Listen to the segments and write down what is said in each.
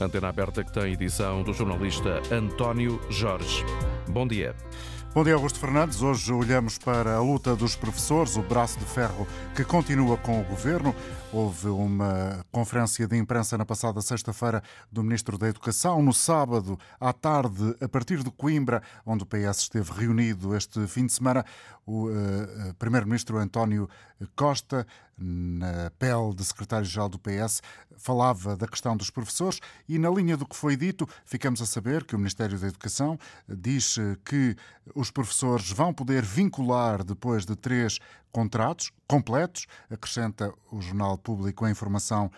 Antena aberta que tem edição do jornalista António Jorge. Bom dia. Bom dia, Augusto Fernandes. Hoje olhamos para a luta dos professores, o braço de ferro que continua com o governo. Houve uma conferência de imprensa na passada sexta-feira do Ministro da Educação. No sábado, à tarde, a partir de Coimbra, onde o PS esteve reunido este fim de semana, o uh, Primeiro-Ministro António Costa, na pele de secretário-geral do PS, falava da questão dos professores e, na linha do que foi dito, ficamos a saber que o Ministério da Educação diz que os professores vão poder vincular, depois de três contratos completos, acrescenta o Jornal Público a informação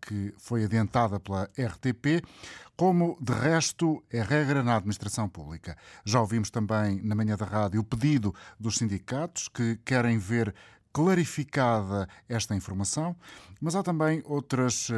que foi adiantada pela RTP, como de resto é regra na administração pública. Já ouvimos também na manhã da rádio o pedido dos sindicatos que querem ver clarificada esta informação, mas há também outras uh,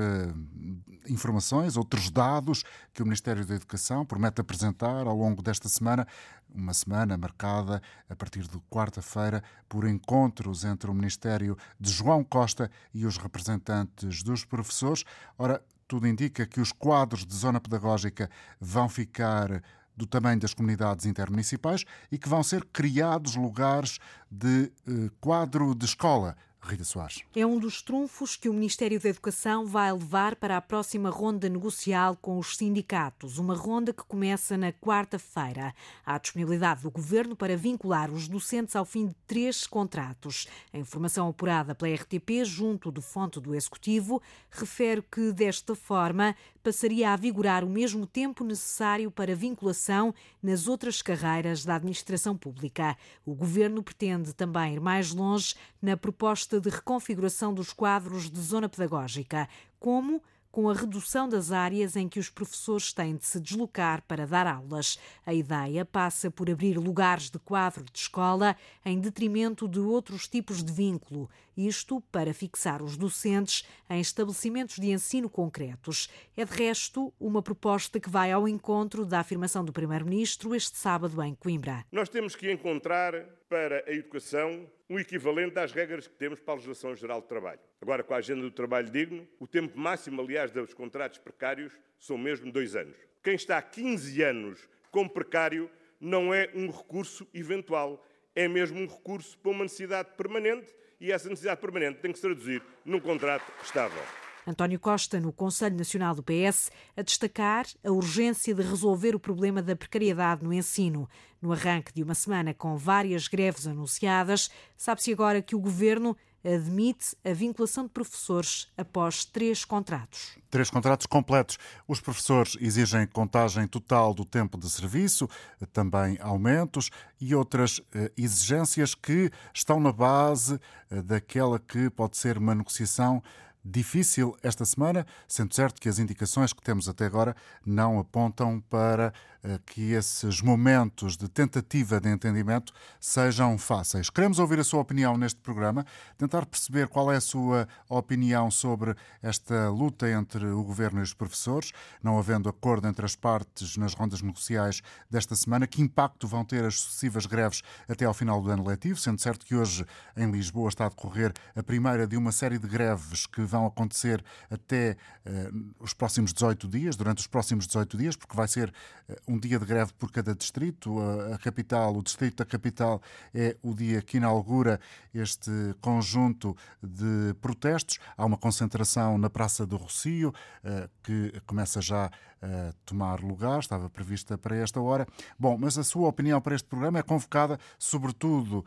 informações, outros dados que o Ministério da Educação promete apresentar ao longo desta semana, uma semana marcada a partir de quarta-feira por encontros entre o Ministério de João Costa e os representantes dos professores. Ora, tudo indica que os quadros de zona pedagógica vão ficar do tamanho das comunidades intermunicipais e que vão ser criados lugares de eh, quadro de escola Rita Soares. É um dos trunfos que o Ministério da Educação vai levar para a próxima ronda negocial com os sindicatos, uma ronda que começa na quarta-feira. Há disponibilidade do Governo para vincular os docentes ao fim de três contratos. A informação apurada pela RTP, junto do fonte do Executivo, refere que, desta forma, passaria a vigorar o mesmo tempo necessário para vinculação nas outras carreiras da administração pública. O Governo pretende também ir mais longe na proposta de reconfiguração dos quadros de zona pedagógica, como com a redução das áreas em que os professores têm de se deslocar para dar aulas. A ideia passa por abrir lugares de quadro de escola em detrimento de outros tipos de vínculo, isto para fixar os docentes em estabelecimentos de ensino concretos. É de resto uma proposta que vai ao encontro da afirmação do Primeiro-Ministro este sábado em Coimbra. Nós temos que encontrar para a educação um equivalente às regras que temos para a legislação geral de trabalho. Agora, com a agenda do trabalho digno, o tempo máximo, aliás, dos contratos precários são mesmo dois anos. Quem está há 15 anos como precário não é um recurso eventual, é mesmo um recurso para uma necessidade permanente e essa necessidade permanente tem que se traduzir num contrato estável. António Costa, no Conselho Nacional do PS, a destacar a urgência de resolver o problema da precariedade no ensino. No arranque de uma semana com várias greves anunciadas, sabe-se agora que o governo admite a vinculação de professores após três contratos. Três contratos completos. Os professores exigem contagem total do tempo de serviço, também aumentos e outras eh, exigências que estão na base eh, daquela que pode ser uma negociação difícil esta semana, sendo certo que as indicações que temos até agora não apontam para uh, que esses momentos de tentativa de entendimento sejam fáceis. Queremos ouvir a sua opinião neste programa, tentar perceber qual é a sua opinião sobre esta luta entre o governo e os professores, não havendo acordo entre as partes nas rondas negociais desta semana, que impacto vão ter as sucessivas greves até ao final do ano letivo, sendo certo que hoje em Lisboa está a decorrer a primeira de uma série de greves que vão acontecer até uh, os próximos 18 dias, durante os próximos 18 dias, porque vai ser uh, um dia de greve por cada distrito. A, a capital, o distrito da capital, é o dia que inaugura este conjunto de protestos. Há uma concentração na Praça do Rocio, uh, que começa já a tomar lugar, estava prevista para esta hora. Bom, mas a sua opinião para este programa é convocada, sobretudo,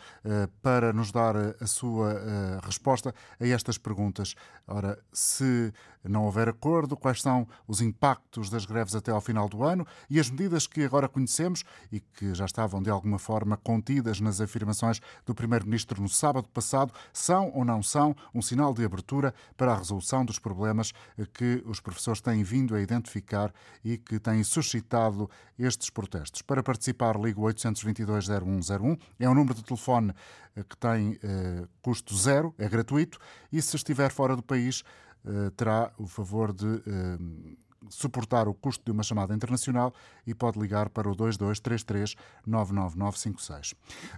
para nos dar a sua resposta a estas perguntas. Ora, se não houver acordo, quais são os impactos das greves até ao final do ano e as medidas que agora conhecemos e que já estavam de alguma forma contidas nas afirmações do Primeiro-Ministro no sábado passado, são ou não são um sinal de abertura para a resolução dos problemas que os professores têm vindo a identificar e que têm suscitado estes protestos. Para participar, ligo 822-0101, é um número de telefone eh, que tem eh, custo zero, é gratuito, e se estiver fora do país, eh, terá o favor de eh, suportar o custo de uma chamada internacional e pode ligar para o 2233 99956.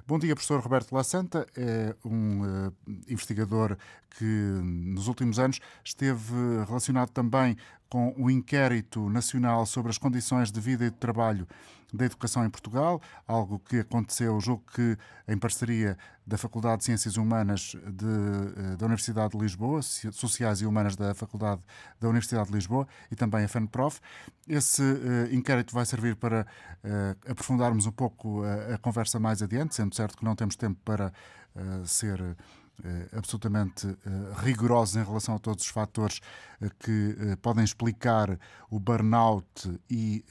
Bom dia, professor Roberto La Santa. É um uh, investigador que nos últimos anos esteve relacionado também com o inquérito nacional sobre as condições de vida e de trabalho da educação em Portugal, algo que aconteceu, julgo que em parceria da Faculdade de Ciências Humanas de, eh, da Universidade de Lisboa, Sociais e Humanas da Faculdade da Universidade de Lisboa e também a FENPROF. Esse uh, inquérito vai servir para uh, aprofundarmos um pouco a, a, conversa mais adiante, sendo certo que não temos tempo para uh, ser absolutamente eh, rigorosos em relação a todos os fatores eh, que podem explicar o burnout e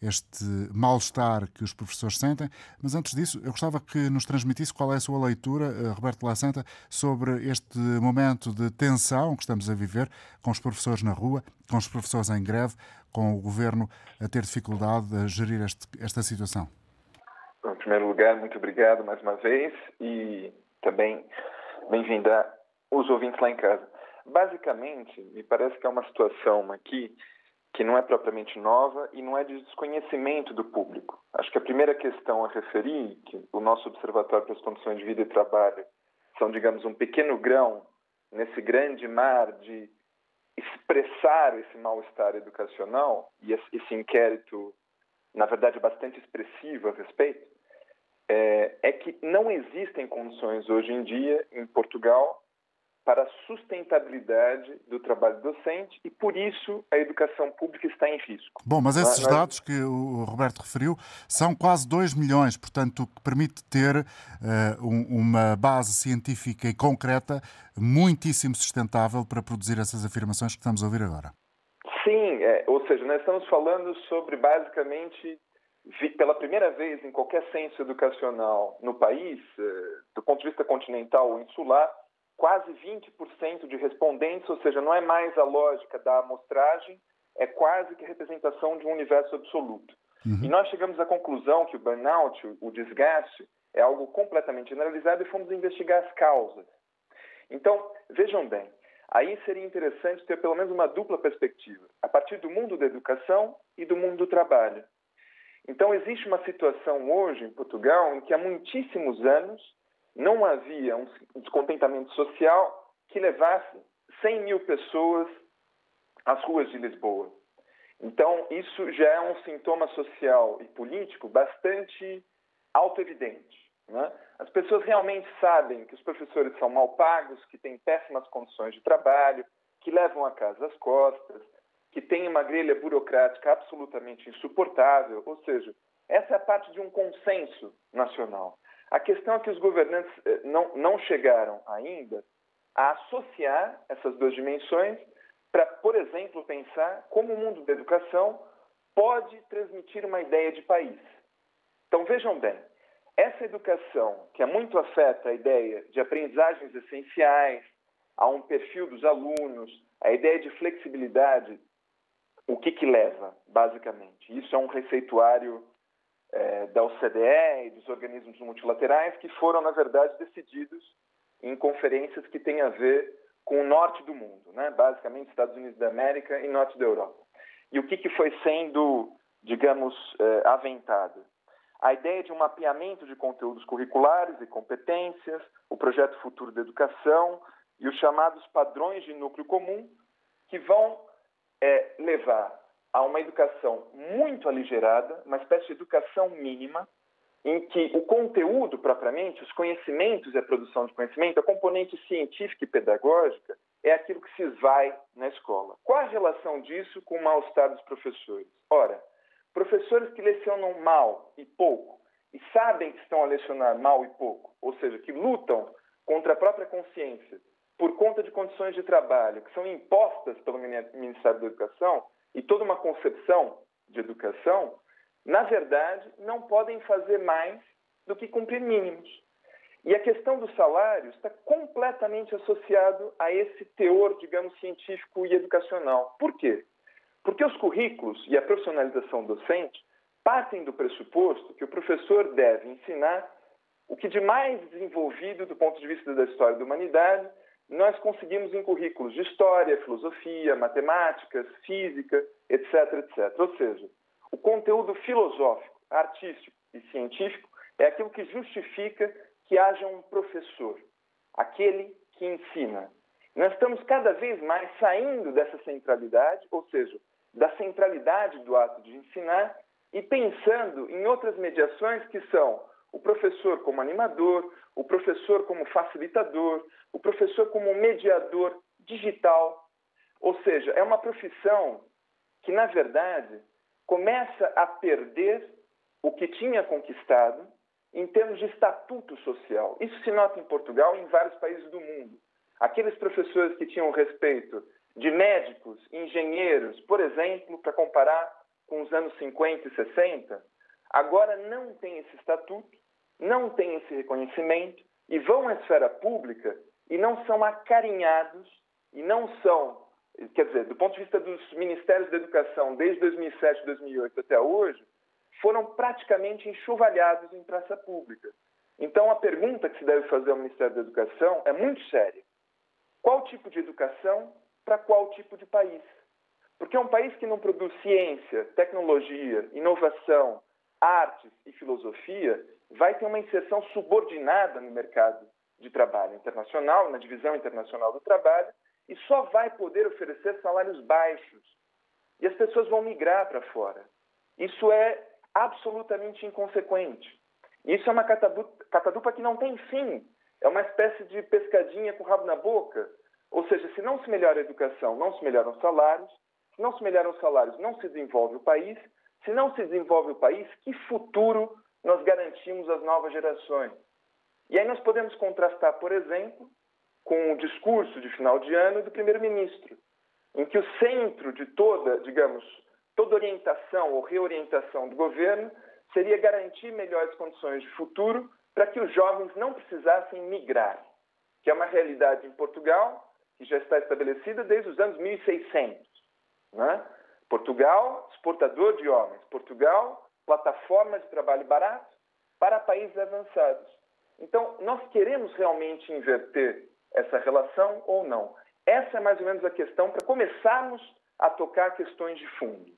este mal-estar que os professores sentem. Mas antes disso, eu gostava que nos transmitisse qual é a sua leitura, Roberto La Santa, sobre este momento de tensão que estamos a viver com os professores na rua, com os professores em greve, com o governo a ter dificuldade a gerir este, esta situação. Em primeiro lugar, muito obrigado mais uma vez e também Bem-vinda os ouvintes lá em casa. Basicamente, me parece que é uma situação aqui que não é propriamente nova e não é de desconhecimento do público. Acho que a primeira questão a referir, que o nosso Observatório para as Condições de Vida e Trabalho são, digamos, um pequeno grão nesse grande mar de expressar esse mal-estar educacional, e esse inquérito, na verdade, bastante expressivo a respeito, é, é que não existem condições hoje em dia em Portugal para a sustentabilidade do trabalho docente e, por isso, a educação pública está em risco. Bom, mas esses dados que o Roberto referiu são quase 2 milhões, portanto, que permite ter uh, um, uma base científica e concreta muitíssimo sustentável para produzir essas afirmações que estamos a ouvir agora. Sim, é, ou seja, nós estamos falando sobre basicamente pela primeira vez em qualquer censo educacional no país, eh, do ponto de vista continental ou insular, quase 20% de respondentes, ou seja, não é mais a lógica da amostragem, é quase que representação de um universo absoluto. Uhum. E nós chegamos à conclusão que o burnout, o desgaste, é algo completamente generalizado e fomos investigar as causas. Então, vejam bem, aí seria interessante ter pelo menos uma dupla perspectiva, a partir do mundo da educação e do mundo do trabalho. Então, existe uma situação hoje em Portugal em que há muitíssimos anos não havia um descontentamento social que levasse 100 mil pessoas às ruas de Lisboa. Então, isso já é um sintoma social e político bastante auto-evidente. Né? As pessoas realmente sabem que os professores são mal pagos, que têm péssimas condições de trabalho, que levam a casa as costas, que tem uma grelha burocrática absolutamente insuportável, ou seja, essa é a parte de um consenso nacional. A questão é que os governantes eh, não, não chegaram ainda a associar essas duas dimensões para, por exemplo, pensar como o mundo da educação pode transmitir uma ideia de país. Então, vejam bem, essa educação, que é muito afeta a ideia de aprendizagens essenciais, a um perfil dos alunos, a ideia de flexibilidade o que, que leva, basicamente? Isso é um receituário é, da OCDE e dos organismos multilaterais que foram, na verdade, decididos em conferências que têm a ver com o norte do mundo, né? basicamente Estados Unidos da América e norte da Europa. E o que, que foi sendo, digamos, é, aventado? A ideia de um mapeamento de conteúdos curriculares e competências, o projeto Futuro da Educação e os chamados padrões de núcleo comum, que vão é levar a uma educação muito aligerada, uma espécie de educação mínima, em que o conteúdo propriamente, os conhecimentos e a produção de conhecimento, a componente científica e pedagógica, é aquilo que se esvai na escola. Qual a relação disso com o mal-estar dos professores? Ora, professores que lecionam mal e pouco e sabem que estão a lecionar mal e pouco, ou seja, que lutam contra a própria consciência por conta de condições de trabalho que são impostas pelo Ministério da Educação e toda uma concepção de educação, na verdade, não podem fazer mais do que cumprir mínimos. E a questão do salário está completamente associado a esse teor, digamos, científico e educacional. Por quê? Porque os currículos e a profissionalização docente partem do pressuposto que o professor deve ensinar o que de mais desenvolvido do ponto de vista da história da humanidade nós conseguimos em currículos de história, filosofia, matemáticas, física, etc, etc. Ou seja, o conteúdo filosófico, artístico e científico é aquilo que justifica que haja um professor, aquele que ensina. Nós estamos cada vez mais saindo dessa centralidade, ou seja, da centralidade do ato de ensinar e pensando em outras mediações que são o professor como animador, o professor como facilitador, o professor como mediador digital. Ou seja, é uma profissão que, na verdade, começa a perder o que tinha conquistado em termos de estatuto social. Isso se nota em Portugal e em vários países do mundo. Aqueles professores que tinham respeito de médicos, engenheiros, por exemplo, para comparar com os anos 50 e 60, agora não têm esse estatuto, não têm esse reconhecimento e vão à esfera pública e não são acarinhados e não são, quer dizer, do ponto de vista dos ministérios da educação, desde 2007, 2008 até hoje, foram praticamente enxovalhados em praça pública. Então, a pergunta que se deve fazer ao Ministério da Educação é muito séria. Qual tipo de educação para qual tipo de país? Porque um país que não produz ciência, tecnologia, inovação, artes e filosofia vai ter uma inserção subordinada no mercado de trabalho internacional, na divisão internacional do trabalho, e só vai poder oferecer salários baixos. E as pessoas vão migrar para fora. Isso é absolutamente inconsequente. Isso é uma catadupa que não tem fim. É uma espécie de pescadinha com o rabo na boca. Ou seja, se não se melhora a educação, não se melhoram os salários. Se não se melhoram os salários, não se desenvolve o país. Se não se desenvolve o país, que futuro nós garantimos às novas gerações? E aí nós podemos contrastar, por exemplo, com o discurso de final de ano do primeiro-ministro, em que o centro de toda, digamos, toda orientação ou reorientação do governo seria garantir melhores condições de futuro para que os jovens não precisassem migrar, que é uma realidade em Portugal que já está estabelecida desde os anos 1600. Né? Portugal, exportador de homens. Portugal, plataforma de trabalho barato para países avançados. Então, nós queremos realmente inverter essa relação ou não? Essa é mais ou menos a questão para começarmos a tocar questões de fundo.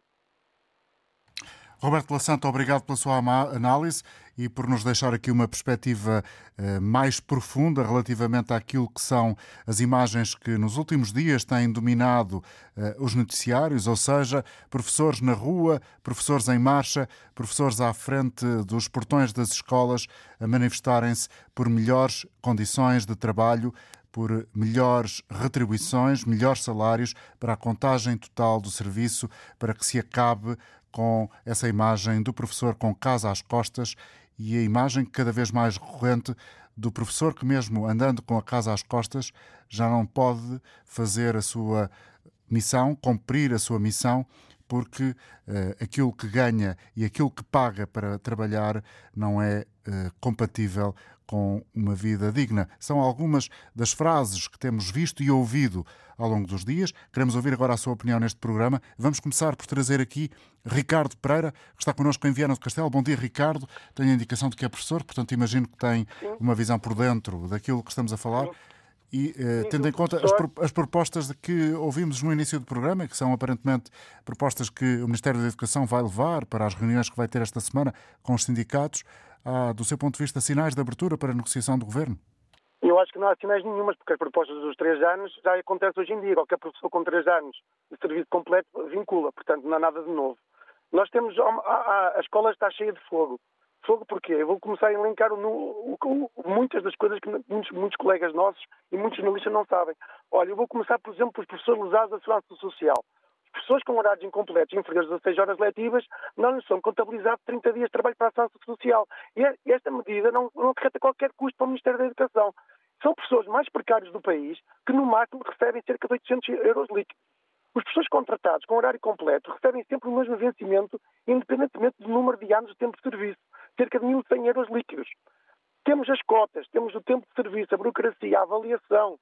Roberto Lassanta, obrigado pela sua análise e por nos deixar aqui uma perspectiva eh, mais profunda relativamente àquilo que são as imagens que nos últimos dias têm dominado eh, os noticiários, ou seja, professores na rua, professores em marcha, professores à frente dos portões das escolas a manifestarem-se por melhores condições de trabalho, por melhores retribuições, melhores salários para a contagem total do serviço, para que se acabe com essa imagem do professor com casa às costas e a imagem cada vez mais recorrente do professor que, mesmo andando com a casa às costas, já não pode fazer a sua missão, cumprir a sua missão, porque uh, aquilo que ganha e aquilo que paga para trabalhar não é uh, compatível com uma vida digna. São algumas das frases que temos visto e ouvido ao longo dos dias. Queremos ouvir agora a sua opinião neste programa. Vamos começar por trazer aqui Ricardo Pereira, que está connosco em Viana do Castelo. Bom dia, Ricardo. Tenho a indicação de que é professor, portanto imagino que tem uma visão por dentro daquilo que estamos a falar. E, eh, tendo em conta as, as, propostas que ouvimos no início do programa, que são aparentemente propostas que o Ministério da Educação vai levar para as reuniões que vai ter esta semana com os sindicatos, há, do seu ponto de vista, sinais de abertura para a negociação do governo? Eu acho que não há sinais nenhumas, porque as propostas dos três anos já acontecem hoje em dia. Qualquer professor com três anos de serviço completo vincula, portanto não há nada de novo. Nós temos. A, a, a escola está cheia de fogo. Fogo porquê? Eu vou começar a elencar o, o, o, muitas das coisas que muitos, muitos, colegas nossos e muitos jornalistas não sabem. Olha, eu vou começar, por exemplo, pelos professores lesados da Segurança Social pessoas com horários incompletos inferiores a 6 horas letivas não lhes são contabilizados 30 dias de trabalho para a ação social. E esta medida não, não acarreta qualquer custo para o Ministério da Educação. São pessoas mais precárias do país que, no máximo, recebem cerca de 800 euros líquidos. Os professores contratados com horário completo recebem sempre o mesmo vencimento, independentemente do número de anos de tempo de serviço, cerca de 1.100 euros líquidos. Temos as cotas, temos o tempo de serviço, a burocracia, a avaliação,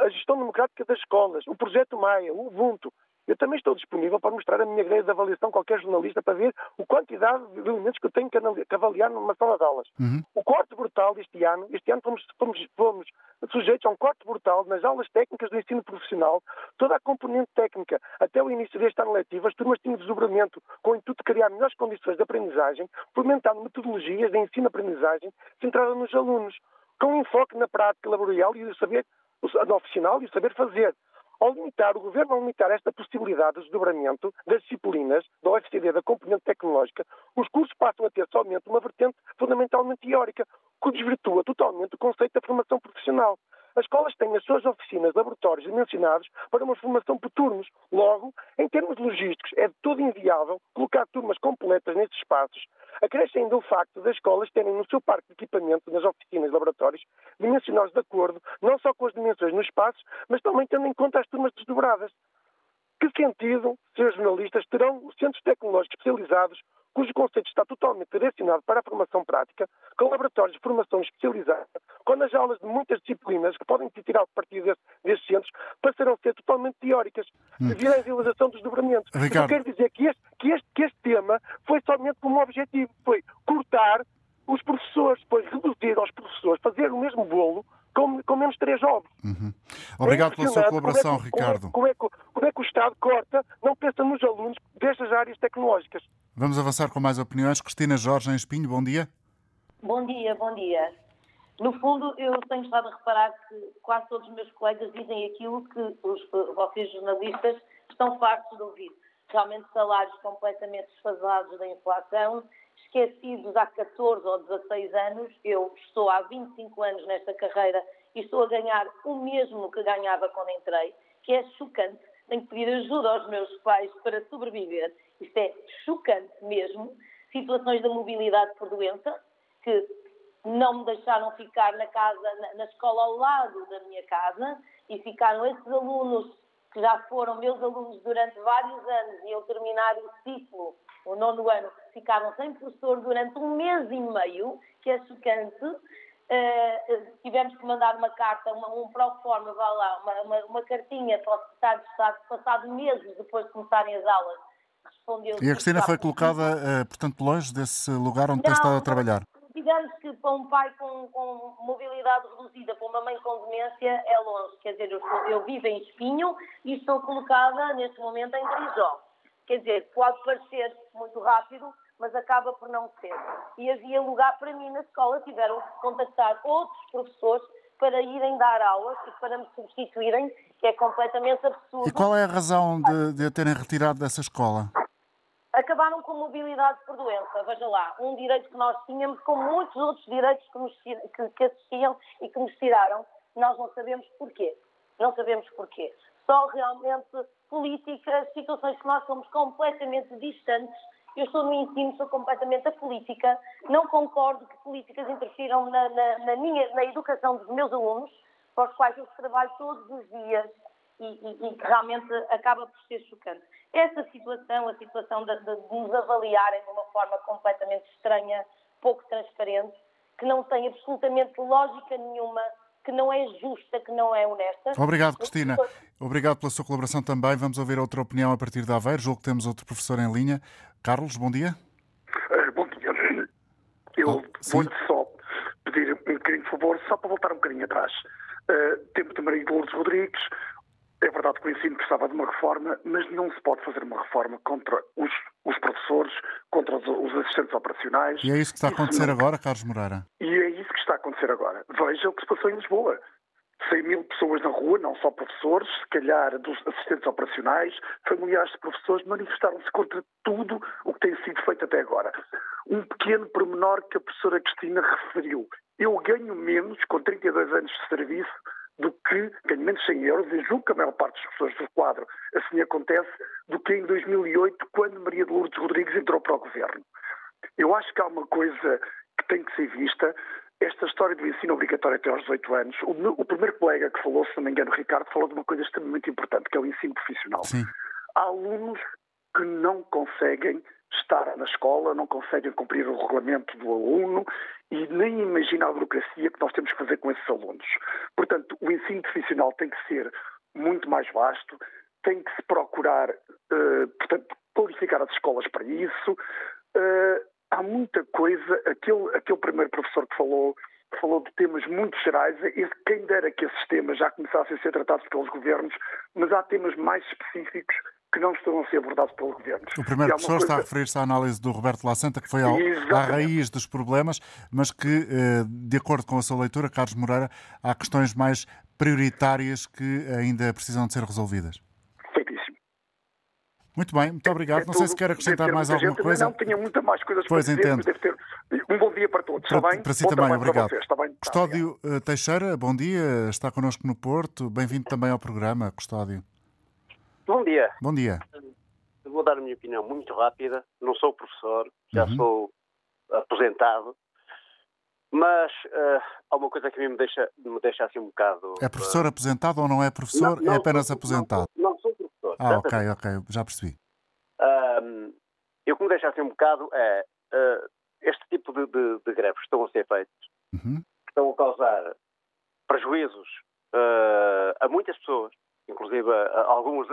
a gestão democrática das escolas, o projeto Maia, o Ubuntu. Eu também estou disponível para mostrar a minha grelha de avaliação a qualquer jornalista para ver a quantidade de elementos que eu tenho que avaliar numa sala de aulas. Uhum. O corte brutal deste ano, este ano fomos, fomos, fomos, sujeitos a um corte brutal nas aulas técnicas do ensino profissional, toda a componente técnica, até o início deste ano letivo, as turmas tinham desdobramento com o intuito de criar melhores condições de aprendizagem, fomentando metodologias de ensino-aprendizagem centradas nos alunos, com enfoque na prática laboral e o saber a oficinal e o saber fazer. Ao limitar, o Governo, ao limitar esta possibilidade de desdobramento das disciplinas da OFCD, da componente tecnológica, os cursos passam a ter somente uma vertente fundamentalmente teórica, que desvirtua totalmente o conceito da formação profissional. As escolas têm as suas oficinas, laboratórios dimensionados para uma formação por turnos. Logo, em termos logísticos, é de todo inviável colocar turmas completas nesses espaços. Acresce ainda o facto das escolas terem no seu parque de equipamento, nas oficinas e laboratórios, dimensionados de acordo não só com as dimensões nos espaços, mas também tendo em conta as turmas desdobradas. Que sentido, senhores jornalistas, terão os centros tecnológicos especializados cujo conceito está totalmente direcionado para a formação prática, com laboratórios de formação especializada, quando as aulas de muitas disciplinas que podem ser tiradas a partir desses centros passarão a ser totalmente teóricas, hum. devido à realização dos dobramentos. Ricardo. Eu quero dizer que este, que, este, que este tema foi somente como objetivo, foi cortar os professores, foi reduzir aos professores, fazer o mesmo bolo com, com menos três ovos. Uhum. Obrigado é pela sua colaboração, como é, Ricardo. Como é, como, é, como é que o Estado corta, não pensa nos alunos destas áreas tecnológicas? Vamos avançar com mais opiniões. Cristina Jorge em Espinho, bom dia. Bom dia, bom dia. No fundo, eu tenho estado a reparar que quase todos os meus colegas dizem aquilo que os, vocês jornalistas estão fartos de ouvir. Realmente salários completamente desfasados da inflação, esquecidos há 14 ou 16 anos. Eu estou há 25 anos nesta carreira e estou a ganhar o mesmo que ganhava quando entrei, que é chocante. Tenho que pedir ajuda aos meus pais para sobreviver isto é chocante mesmo. Situações da mobilidade por doença, que não me deixaram ficar na casa, na, escola ao lado da minha casa, e ficaram esses alunos que já foram meus alunos durante vários anos e eu terminar o ciclo, o nono ano, ficaram sem professor durante um mês e meio, que é chocante. Uh, tivemos que mandar uma carta, uma, um pro forma, vá lá, uma, uma, uma cartinha para o secretário de Estado, passado meses depois de começarem as aulas, respondeu. E a Cristina foi colocada, uh, portanto, longe desse lugar onde não, tem estado a trabalhar? Digamos que para um pai com, com, mobilidade reduzida, para uma mãe com demência, é longe. Quer dizer, eu, eu vivo em Espinho e estou colocada neste momento em Grisó. Quer dizer, pode parecer muito rápido, mas acaba por não ser. E havia lugar para mim na escola, tiveram que contactar outros professores para irem dar aulas e para me substituírem, que é completamente absurdo. E qual é a razão de, de a terem retirado dessa escola? acabaram com mobilidade por doença. Veja lá, um direito que nós tínhamos, com muitos outros direitos que, nos, que, que assistiam e que nos tiraram, nós não sabemos porquê. Não sabemos porquê. Só realmente políticas, situações que nós somos completamente distantes. Eu estou no ensino, sou completamente apolítica. Não concordo que políticas interfiram na, na, na, minha, na educação dos meus alunos, para os quais eu trabalho todos os dias e que realmente acaba por ser chocante. Essa situação, a situação de, de, de nos avaliarem de uma forma completamente estranha, pouco transparente, que não tem absolutamente lógica nenhuma, que não é justa, que não é honesta. Obrigado, Cristina. Obrigado pela sua colaboração também. Vamos ouvir outra opinião a partir de Aveiro. Julgo que temos outro professor em linha. Carlos, bom dia. Uh, bom dia. Eu oh, vou só pedir um bocadinho de favor, só para voltar um bocadinho atrás. Uh, tempo de Maria Lourdes Rodrigues, é verdade que o ensino precisava de uma reforma, mas não se pode fazer uma reforma contra os, os professores, contra os, os, assistentes operacionais. E é isso que está a acontecer não... agora, Carlos Moreira? E é isso que está a acontecer agora. Veja o que se passou em Lisboa. 100 mil pessoas na rua, não só professores, se calhar dos assistentes operacionais, familiares de professores, manifestaram-se contra tudo o que tem sido feito até agora. Um pequeno pormenor que a professora Cristina referiu. Eu ganho menos, com 32 anos de serviço, do que ganho menos 100 euros, e julgo que a maior parte das pessoas do quadro assim acontece, do que em 2008, quando Maria de Lourdes Rodrigues entrou para o governo. Eu acho que há uma coisa que tem que ser vista. Esta história do ensino obrigatório até aos 18 anos, o, o primeiro colega que falou, se não me engano, Ricardo, falou de uma coisa extremamente importante, que é o ensino profissional. Sim. Há alunos que não conseguem estar na escola, não conseguem cumprir o regulamento do aluno e nem imagina a burocracia que nós temos que fazer com esses alunos. Portanto, o ensino profissional tem que ser muito mais vasto, tem que se procurar, uh, portanto, qualificar as escolas para isso. Uh, há muita coisa, aquele, aquele primeiro professor que falou, falou de temas muito gerais, e quem dera que esses temas já começassem a ser tratados pelos governos, mas há temas mais específicos que não estão a ser abordados pelo governo. O primeiro professor coisa... está a referir-se à análise do Roberto Lacenta, que foi ao, à raiz dos problemas, mas que, eh, de acordo com a sua leitura, Carlos Moreira, há questões mais prioritárias que ainda precisam de ser resolvidas. Muito bem, muito obrigado. É não sei se quer acrescentar mais alguma gente, coisa. Não, tinha muita mais coisas pois para entendo. dizer, deve ter um bom dia para todos, para, está bem? Para si bom também, obrigado. Vocês, está bem? Custódio tá, Teixeira, bom dia, está connosco no Porto. Bem-vindo também ao programa, Custódio. Bom dia. Bom dia. Vou dar a minha opinião muito rápida. Não sou professor, já uhum. sou aposentado, mas uh, há uma coisa que me deixa, me deixa assim um bocado. É professor uh... aposentado ou não é professor? Não, não, é apenas não, aposentado? Não, sou Ah, ok, ok, já percebi. Uh, e o que me assim um bocado é uh, este tipo de, de, de, greves que estão a ser feitos, uhum. estão a causar prejuízos uh, a muitas pessoas, inclusive a, a alguns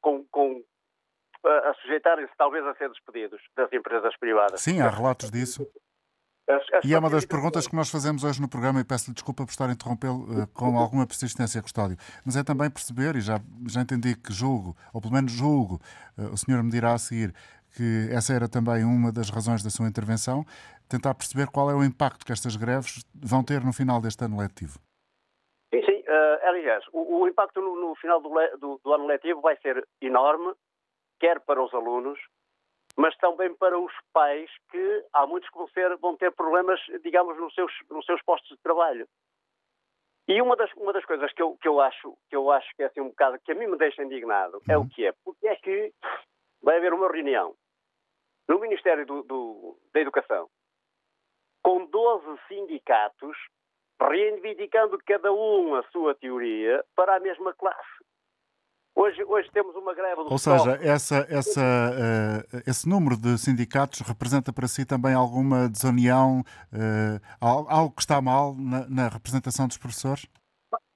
com, com a sujeitarem-se talvez a ser despedidos das empresas privadas. Sim, há relatos disso. As, as e é uma das perguntas que nós fazemos hoje no programa e peço-lhe desculpa por estar a interrompê-lo uh, com alguma persistência, Custódio. Mas é também perceber, e já, já entendi que julgo, ou pelo menos julgo, uh, o senhor me dirá a seguir, que essa era também uma das razões da sua intervenção, tentar perceber qual é o impacto que estas greves vão ter no final deste ano letivo. Sim, sim. Uh, aliás, o, o impacto no, no final do, le, do, do ano letivo vai ser enorme, quer para os alunos, mas também para os pais que há muitos que vão, ser, vão ter problemas, digamos, nos seus, nos seus postos de trabalho. E uma das, uma das coisas que eu, que, eu acho, que eu acho que é assim um bocado, que a mim me deixa indignado, é o que é. Porque é que vai haver uma reunião no Ministério do, do, da Educação com 12 sindicatos reivindicando cada um a sua teoria para a mesma classe. Hoje, hoje temos uma greve do Ou seja, essa, essa, uh, esse número de sindicatos representa para si também alguma desunião, uh, algo que está mal na, na, representação dos professores?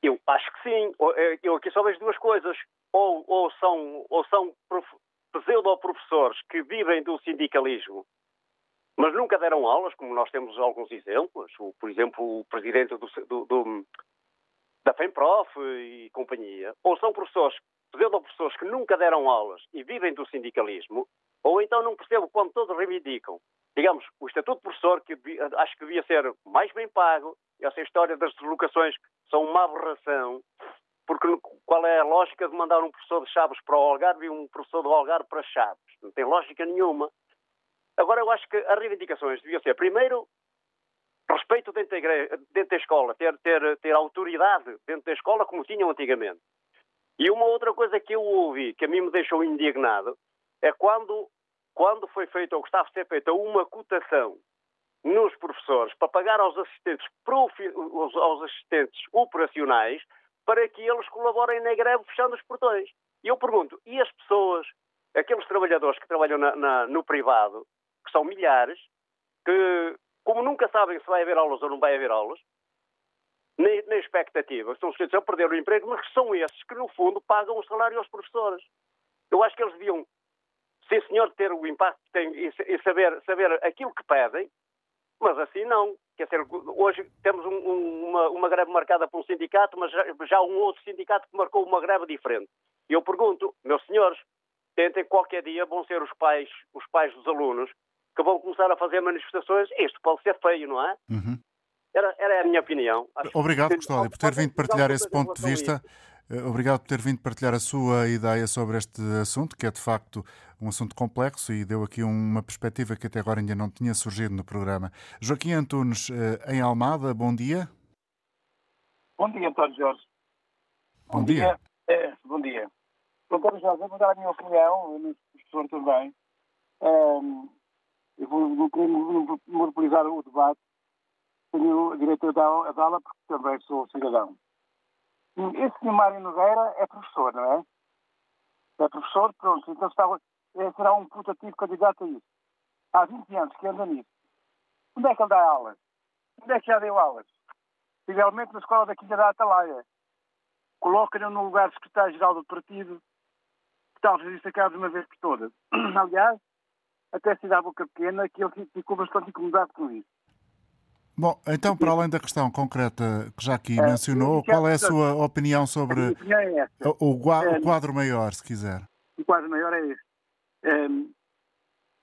Eu acho que sim. Eu aqui só vejo duas coisas. Ou, ou são, ou são pseudo-professores que vivem do sindicalismo, mas nunca deram aulas, como nós temos alguns exemplos. O, por exemplo, o presidente do, do, do, da FEMPROF e companhia. Ou são professores pseudo professores que nunca deram aulas e vivem do sindicalismo, ou então não percebo quando todos reivindicam. Digamos, o estatuto de professor, que acho que devia ser mais bem pago, essa história das deslocações são uma aberração, porque qual é a lógica de mandar um professor de Chaves para o Algarve e um professor do Algarve para Chaves? Não tem lógica nenhuma. Agora, eu acho que as reivindicações deviam ser, primeiro, respeito dentro da, igreja, dentro da escola, ter, ter, ter autoridade dentro da escola como tinham antigamente. E uma outra coisa que eu ouvi, que a mim me deixou indignado, é quando, quando foi feito, ou que estava a ser feita, uma cotação nos professores para pagar aos assistentes, aos assistentes operacionais para que eles colaborem na greve fechando os portões. E eu pergunto, e as pessoas, aqueles trabalhadores que trabalham na, na, no privado, que são milhares, que como nunca sabem se vai haver aulas ou não vai haver aulas, nem, nem expectativa, estão sujeitos a perder o emprego, mas são esses que, no fundo, pagam o salário aos professores. Eu acho que eles deviam, sim senhor, ter o impacto que têm e saber, saber aquilo que pedem, mas assim não. Quer dizer, hoje temos um, um, uma, uma, greve marcada por um sindicato, mas já, já um outro sindicato que marcou uma greve diferente. E eu pergunto, meus senhores, tentem qualquer dia vão ser os pais, os pais dos alunos que vão começar a fazer manifestações. Isto pode ser feio, não é? Uhum. Era, era a minha opinião. Acho Obrigado, Custódio, por ter vindo partilhar esse ponto de vista. Eh, obrigado por ter vindo partilhar a sua ideia sobre este assunto, que é de facto um assunto complexo e deu aqui uma perspectiva que até agora ainda não tinha surgido no programa. Joaquim Antunes, eh, em Almada, bom dia. Bom dia, António Jorge. Bom, bom dia. dia. É, bom dia. António Jorge, eu vou dar a minha opinião, o professor também. Um, eu vou, vou querer monopolizar o debate tenho direito a dá-la porque também sou cidadão. Esse Mário Nogueira é professor, não é? É professor, pronto, então estava, é, será um putativo candidato a isso. Há 20 anos que anda nisso. Onde é que ele dá aulas? Onde é que já deu aulas? Idealmente na escola da Quinta da Atalaia. Coloca-lhe no lugar de secretário-geral do partido, que talvez isso acabe de uma vez por todas. Aliás, até se dá boca pequena que ele ficou bastante incomodado com isso. Bom, então, para além da questão concreta que já aqui é, mencionou, qual é a sua opinião sobre é o, o, quadro maior, se quiser? O quadro maior é este.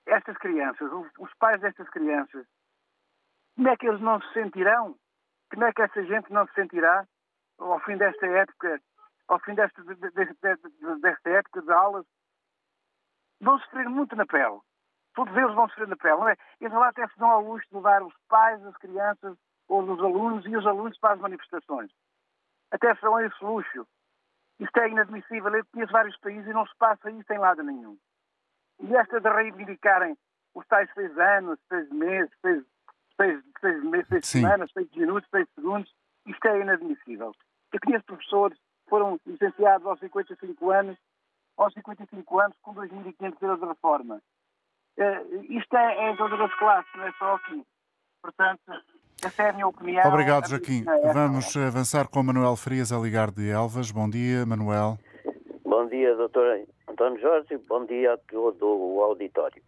Estas crianças, os pais destas crianças, como é que eles não se sentirão? Como é que essa gente não se sentirá ao fim desta época, ao fim desta, desta, desta época de aulas, vão sofrer muito na pele. Todos eles vão sofrer na pele, não é? Eles lá até se dão ao luxo de levar os pais, as crianças, ou os alunos e os alunos para as manifestações. Até se dão esse luxo. Isto é inadmissível. Eu conheço vários países e não se passa isso em lado nenhum. E esta de reivindicarem os tais seis anos, seis meses, seis, seis, seis, meses, seis semanas, seis minutos, seis segundos, isto é inadmissível. Eu conheço professores que foram licenciados aos 55 anos, aos 55 anos, com 2.500 euros de reforma. Uh, isto é, é em todas as classes, não é só aqui. Portanto, essa é a minha opinião. Obrigado, Joaquim. É Vamos avançar com Manuel Frias a ligar de Elvas. Bom dia, Manuel. Bom dia, doutor António Jorge. Bom dia a todo o auditório.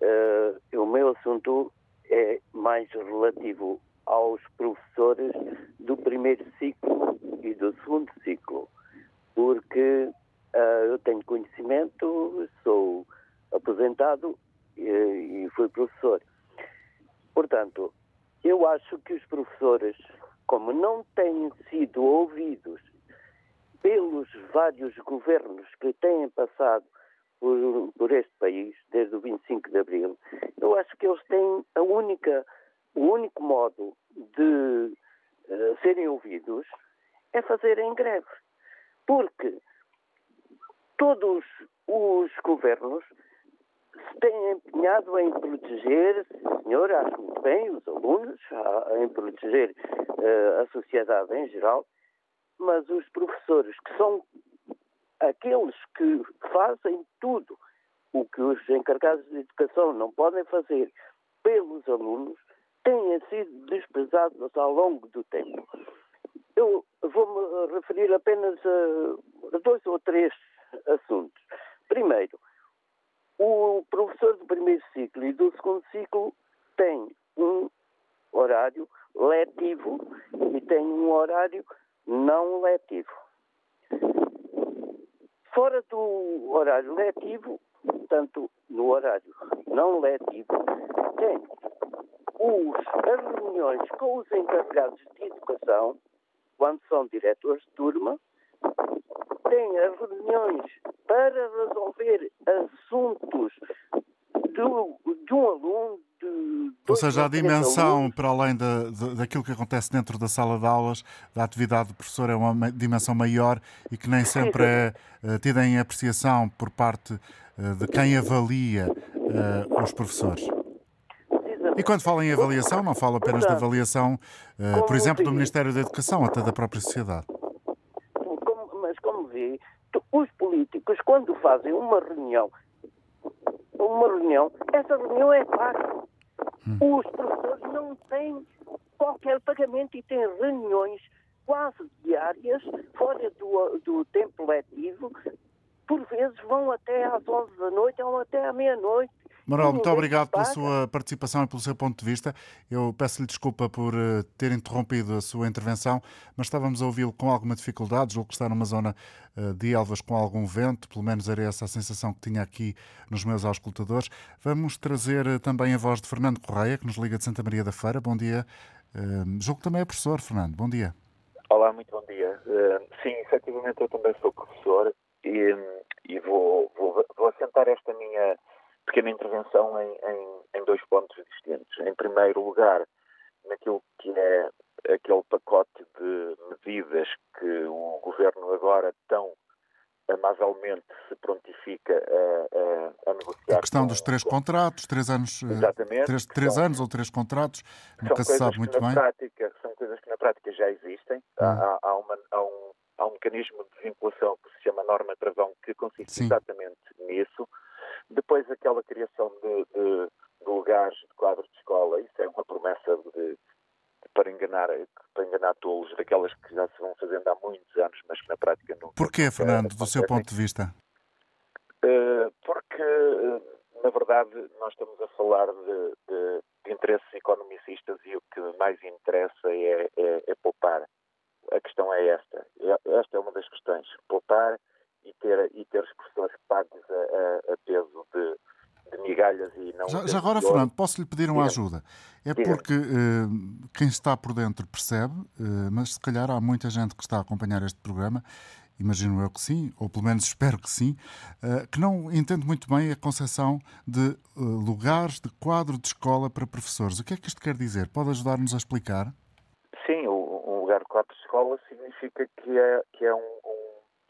Uh, o meu assunto é mais relativo aos professores do primeiro ciclo e do segundo ciclo, porque uh, eu tenho conhecimento, sou aposentado e, e fui professor. Portanto, eu acho que os professores, como não têm sido ouvidos pelos vários governos que têm passado por, por, este país, desde o 25 de Abril, eu acho que eles têm a única, o único modo de uh, serem ouvidos é fazerem greve. Porque todos os governos se têm empenhado em proteger, senhor, acho muito bem, os alunos, em proteger uh, a sociedade em geral, mas os professores, que são aqueles que fazem tudo o que os encarregados de educação não podem fazer pelos alunos, têm sido desprezados ao longo do tempo. Eu vou-me referir apenas a dois ou três assuntos. Primeiro, o professor do primeiro ciclo e do segundo ciclo tem um horário letivo e tem um horário não letivo. Fora do horário letivo, tanto no horário não letivo, tem os, as reuniões com os encarregados de educação, quando são diretores de turma, tem as reuniões para resolver assuntos do, de um aluno. De Ou seja, a dimensão, alunos. para além da, daquilo que acontece dentro da sala de aulas, da atividade do professor, é uma dimensão maior e que nem sempre é uh, tida em apreciação por parte uh, de quem avalia uh, os professores. E quando fala em avaliação, não fala apenas de avaliação, por exemplo, do Ministério da Educação, até da própria sociedade. os políticos, quando fazem uma reunião, uma reunião, essa reunião é paga. Hum. Os professores não têm qualquer pagamento e têm reuniões quase diárias, fora do, do tempo letivo, por vezes vão até às 11 da noite ou até à meia-noite Manuel, muito obrigado pela sua participação e pelo seu ponto de vista. Eu peço-lhe desculpa por eh, ter interrompido a sua intervenção, mas estávamos a ouvi-lo com alguma dificuldade. Julgo que está numa zona eh, de Elvas com algum vento, pelo menos era essa a sensação que tinha aqui nos meus auscultadores. Vamos trazer eh, também a voz de Fernando Correia, que nos liga de Santa Maria da Feira. Bom dia. Julgo que também é professor, Fernando. Bom dia. Olá, muito bom dia. Sim, efetivamente eu também sou professor e, e vou, vou, vou assentar esta minha pequena intervenção em, em, em, dois pontos distintos. Em primeiro lugar, naquilo que é aquele pacote de medidas que o governo agora tão amavelmente se prontifica a, a, a negociar. A questão dos três contratos, três anos, eh, Exatamente, três, três são, anos ou três contratos, nunca se sabe muito bem. Prática, são coisas que na prática já existem. Há, hum. há, uma, há, um, há um mecanismo de vinculação que se chama norma travão que consiste Sim. exatamente nisso. Depois aquela criação de, de, de lugares de quadros de escola, isso é uma promessa de, para enganar, para enganar tolos, daquelas que já se vão fazendo há muitos anos, mas que na prática não. Porquê, Fernando, do seu ponto de vista? Uh, porque, uh, na verdade, nós estamos a falar de, de, de, interesses economicistas e o que mais interessa é, é, é poupar. A questão é esta. Esta é uma das questões. Poupar e ter, e ter os professores pagos a, a, peso de, de migalhas e não. Já, já agora, Fernando, posso lhe pedir uma ajuda? É Diga. porque uh, quem está por dentro percebe, uh, mas se calhar há muita gente que está a acompanhar este programa, imagino eu que sim, ou pelo menos espero que sim, uh, que não entende muito bem a concepção de lugares de quadro de escola para professores. O que é que isto quer dizer? Pode ajudar-nos a explicar? Sim, um lugar de quadro de escola significa que é, que é um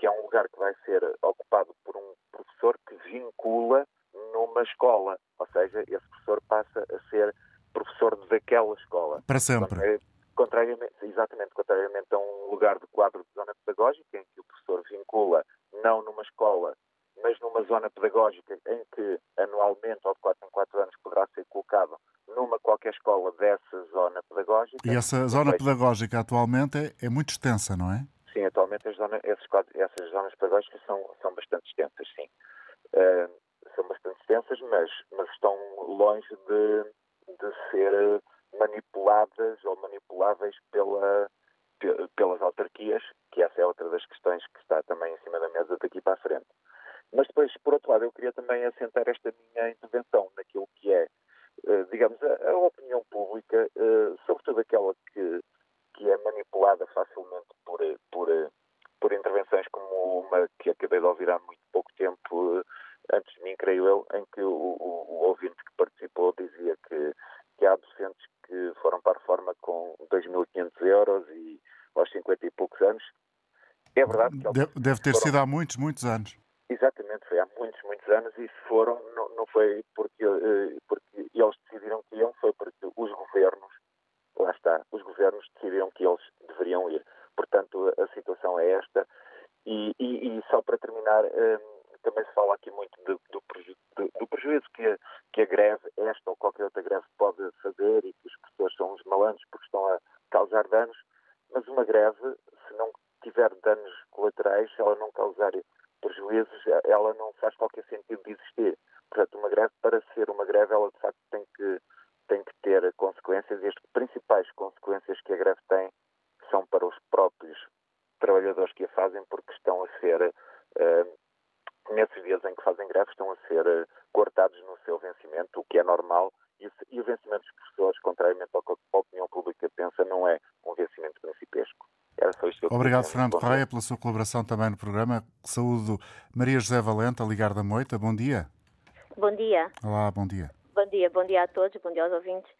que é um lugar que vai ser ocupado por um professor que vincula numa escola, ou seja, esse professor passa a ser professor daquela escola. Para sempre. Contrariamente, exatamente, contrariamente a um lugar de quadro de zona pedagógica, em que o professor vincula não numa escola, mas numa zona pedagógica em que anualmente ou de 4 em 4 anos poderá ser colocado numa qualquer escola dessa zona pedagógica. E essa zona pedagógica atualmente é, é muito extensa, não é? Sim, atualmente as zonas, esses, essas zonas pedagógicas são, são bastante extensas, sim. Uh, são bastante extensas, mas, mas estão longe de, de ser manipuladas ou manipuláveis pela, pelas autarquias, que essa é outra das questões que está também em cima da mesa daqui para a frente. Mas depois, por outro lado, eu queria também assentar esta minha intervenção naquilo que é, eh, digamos, a, a opinião pública, eh, sobretudo aquela que, que é manipulada facilmente por, por, por intervenções como uma que acabei de ouvir há muito pouco tempo antes de mim, creio eu, em que o, o, o ouvinte que participou dizia que, que há docentes que foram para a reforma com 2.500 euros e aos 50 e poucos anos. É verdade que Deve, deve ter foram... sido há muitos, muitos anos. Exatamente, foi há muitos, muitos anos e se foram, não, não foi porque, eh, porque eles decidiram que iam, foi porque os governos, lá está, os governos decidiram que eles deveriam ir. Portanto, a situação é esta. E, e, e só para terminar, eh, também se fala aqui muito do, do, preju do, do prejuízo que a, que a greve, esta ou qualquer outra greve, pode fazer e que os professores são uns malandros porque estão a causar danos, mas uma greve, se não tiver danos colaterais, se ela não causar prejuízos, ela não faz qualquer sentido de existir. Portanto, uma greve, para ser uma greve, ela de facto tem que, tem que ter consequências e as principais consequências que a greve tem são para os próprios trabalhadores que a fazem porque estão a ser uh, nesses dias em que fazem greve, estão a ser uh, cortados no seu vencimento, o que é normal, e, e o vencimento dos professores, contrariamente ao que a opinião pública pensa, não é um vencimento principesco. Obrigado, Fernando Correia, pela sua colaboração também no programa. Saúdo Maria José Valente, a ligar da Moita. Bom dia. Bom dia. Olá, bom dia. Bom dia, bom dia a todos, bom dia aos ouvintes.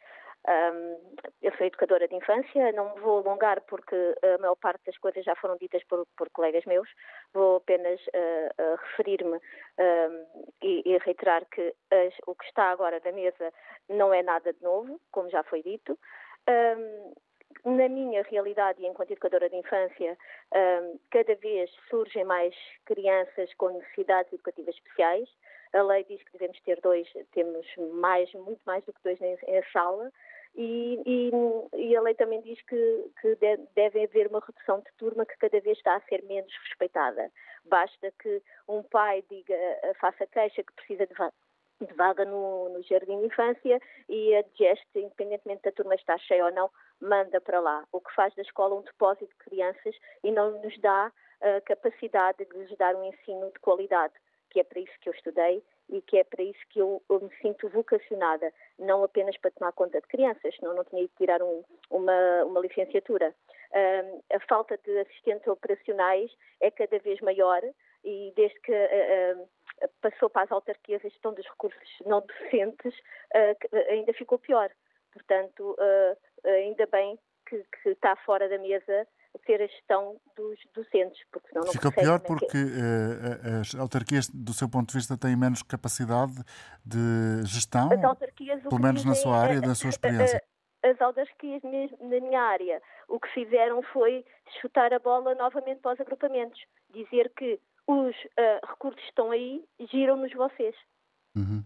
Um, eu sou educadora de infância, não vou alongar porque a maior parte das coisas já foram ditas por, por colegas meus. Vou apenas uh, uh, referir-me um, e, e, reiterar que as, o que está agora na mesa não é nada de novo, como já foi dito. Um, na minha realidade enquanto educadora de infância, cada vez surgem mais crianças com necessidades educativas especiais. A lei diz que devemos ter dois, temos mais, muito mais do que dois em, sala. E, e, e, a lei também diz que, que deve haver uma redução de turma que cada vez está a ser menos respeitada. Basta que um pai diga, faça queixa que precisa de, de vaga no, no, jardim de infância e a digeste, independentemente da turma estar cheia ou não, manda para lá, o que faz da escola um depósito de crianças e não nos dá a capacidade de lhes dar um ensino de qualidade, que é para isso que eu estudei e que é para isso que eu, eu me sinto vocacionada, não apenas para tomar conta de crianças, senão não tinha que tirar um, uma, uma licenciatura. A falta de assistentes operacionais é cada vez maior e desde que uh, passou para as autarquias a gestão dos recursos não docentes, uh, ainda ficou pior. Portanto, ainda bem que, que, está fora da mesa ser a gestão dos docentes, porque senão não Fica pior porque uh, as autarquias, do seu ponto de vista, têm menos capacidade de gestão, pelo menos na sua área, da sua experiência. As autarquias, na minha área, o que fizeram foi chutar a bola novamente para os agrupamentos, dizer que os uh, recursos estão aí, giram-nos vocês. Uhum.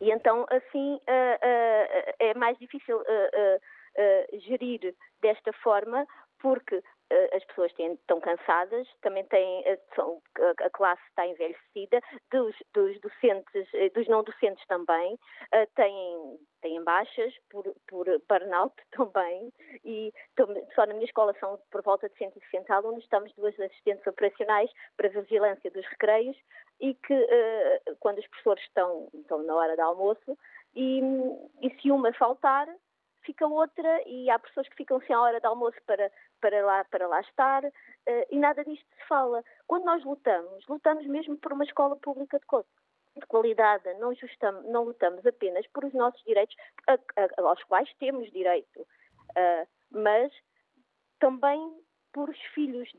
E então, assim, uh, uh, é mais difícil gerir desta forma, porque as pessoas têm, estão cansadas, também têm, são, a classe está envelhecida, dos, dos docentes, dos não docentes também, têm, têm baixas por, por burnout também, e só na minha escola são por volta de 160 alunos, estamos duas assistentes operacionais para vigilância dos recreios, e que quando os professores estão, estão na hora de almoço e, e se uma faltar, fica outra e há pessoas que ficam sem a hora de almoço para, para, lá, para lá estar uh, e nada disto se fala. Quando nós lutamos, lutamos mesmo por uma escola pública de, de qualidade, não, justamos, não lutamos apenas por os nossos direitos, a, a, aos quais temos direito, uh, mas também por os filhos,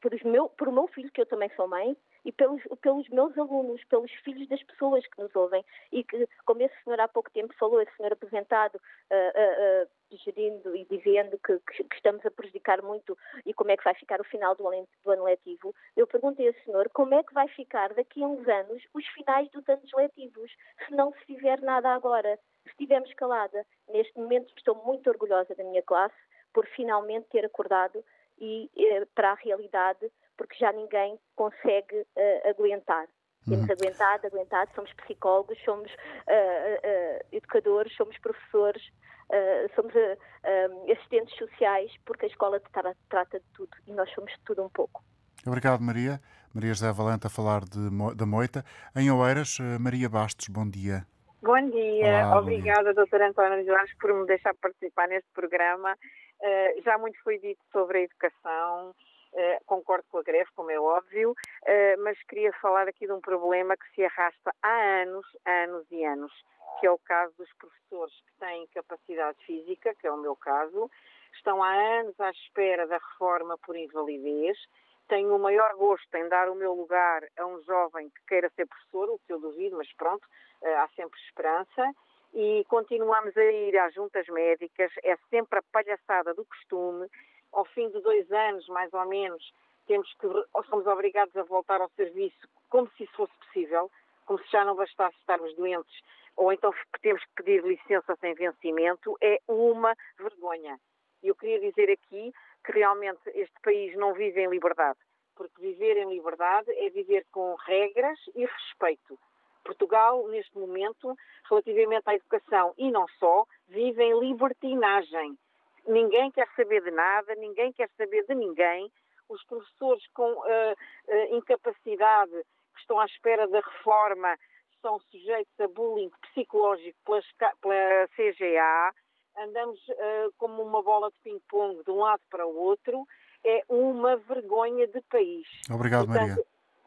por, os meu, por meu filho, que eu também sou mãe, e pelos, pelos meus alunos, pelos filhos das pessoas que nos ouvem e que, como esse senhor há pouco tempo falou, esse senhor apresentado, uh, uh, uh, gerindo e dizendo que, que, estamos a prejudicar muito e como é que vai ficar o final do ano, do ano letivo, eu perguntei ao senhor como é que vai ficar daqui a uns anos os finais dos anos letivos, se não se tiver nada agora. Se estivermos calada, neste momento estou muito orgulhosa da minha classe por finalmente ter acordado e eh, para a realidade porque já ninguém consegue uh, aguentar. Temos uhum. aguentado, aguentado, somos psicólogos, somos uh, uh, educadores, somos professores, somos assistentes sociais, porque a escola tra trata de tudo e nós somos de tudo um pouco. Obrigado, Maria. Maria José Valente a falar de, da Moita. Em Oeiras, Maria Bastos, bom dia. Bom dia, Olá, obrigada, bom dia. doutora António Jorge, por me deixar participar neste programa. Uh, já muito foi dito sobre a educação, Uh, concordo com a greve, como é óbvio, uh, mas queria falar aqui de um problema que se arrasta há anos, anos e anos, que é o caso dos professores que têm capacidade física, que é o meu caso, estão há anos à espera da reforma por invalidez. Tenho o maior gosto em dar o meu lugar a um jovem que queira ser professor, o que eu duvido, mas pronto, há sempre esperança. E continuamos a ir às juntas médicas, é sempre a palhaçada do costume, ao fim de dois anos, mais ou menos, temos que, somos obrigados a voltar ao serviço como se isso fosse possível, como se já não bastasse estarmos doentes, ou então temos que pedir licença sem vencimento, é uma vergonha. E eu queria dizer aqui que realmente este país não vive em liberdade, porque viver em liberdade é viver com regras e respeito. Portugal, neste momento, relativamente à educação e não só, vive em libertinagem ninguém quer saber de nada, ninguém quer saber de ninguém. Os professores com uh, uh, incapacidade que estão à espera da reforma são sujeitos a bullying psicológico pela CGA. Andamos uh, como uma bola de ping-pong de um lado para o outro. É uma vergonha de país. Obrigado, Portanto, Maria.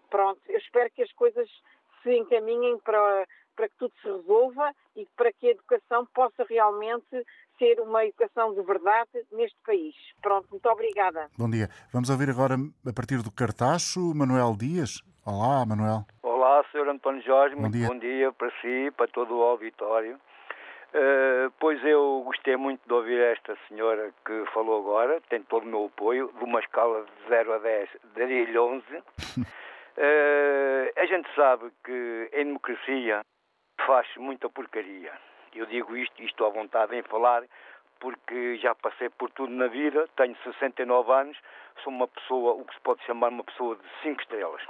Pronto, eu espero que as coisas se encaminhem para, para que tudo se resolva e para que a educação possa realmente ser uma educação de verdade neste país. Pronto, muito obrigada. Bom dia. Vamos ouvir agora, a partir do Cartacho, Manuel Dias. Olá, Manuel. Olá, Sr. António Jorge. Bom muito dia. bom dia para si, para todo o auditório. Uh, pois eu gostei muito de ouvir esta senhora que falou agora, tem todo o meu apoio, de uma escala de 0 a 10, daria-lhe 11. uh, a gente sabe que em democracia faz muita porcaria. Eu digo isto, isto à vontade em falar, porque já passei por tudo na vida, tenho 69 anos, sou uma pessoa, o que se pode chamar uma pessoa de 5 estrelas.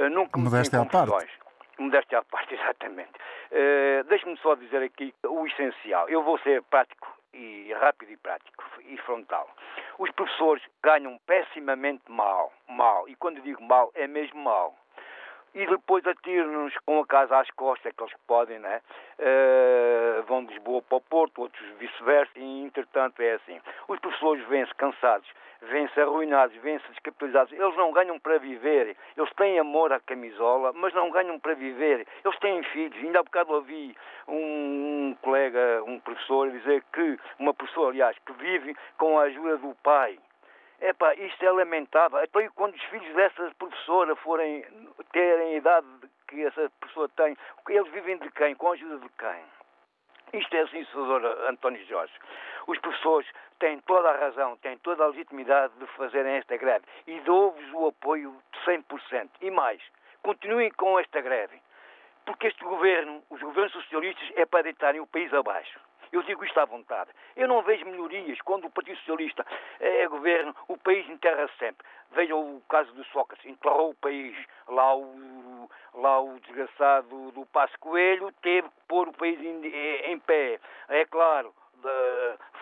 Uh, nunca me Modéstia à parte. Modéstia à parte, exatamente. Uh, Deixe-me só dizer aqui o essencial. Eu vou ser prático e rápido e prático e frontal. Os professores ganham pessimamente mal, mal, e quando digo mal, é mesmo mal e depois atiram-nos com a casa às costas, aqueles que podem, né? Uh, vão de Lisboa para o Porto, outros vice-versa, e entretanto é assim. Os professores vêm-se cansados, vêm-se arruinados, vêm-se descapitalizados, eles não ganham para viver, eles têm amor à camisola, mas não ganham para viver, eles têm filhos, ainda há bocado ouvi um, um colega, um professor, dizer que, uma pessoa aliás, que vive com a ajuda do pai, Epá, isto é lamentável. Então, quando os filhos dessa professora forem terem a idade que essa pessoa tem, eles vivem de quem? Com a ajuda de quem? Isto é assim, senador António Jorge. Os professores têm toda a razão, têm toda a legitimidade de fazerem esta greve e dou-vos o apoio de 100%. E mais, continuem com esta greve, porque este governo, os governos socialistas, é para deitarem o país abaixo. Eu digo isto à vontade. Eu não vejo melhorias quando o Partido Socialista é governo, o país enterra -se sempre. Vejam o caso do Sócrates, enterrou o país. Lá o, lá o desgraçado do Passo Coelho teve que pôr o país em, em pé. É claro,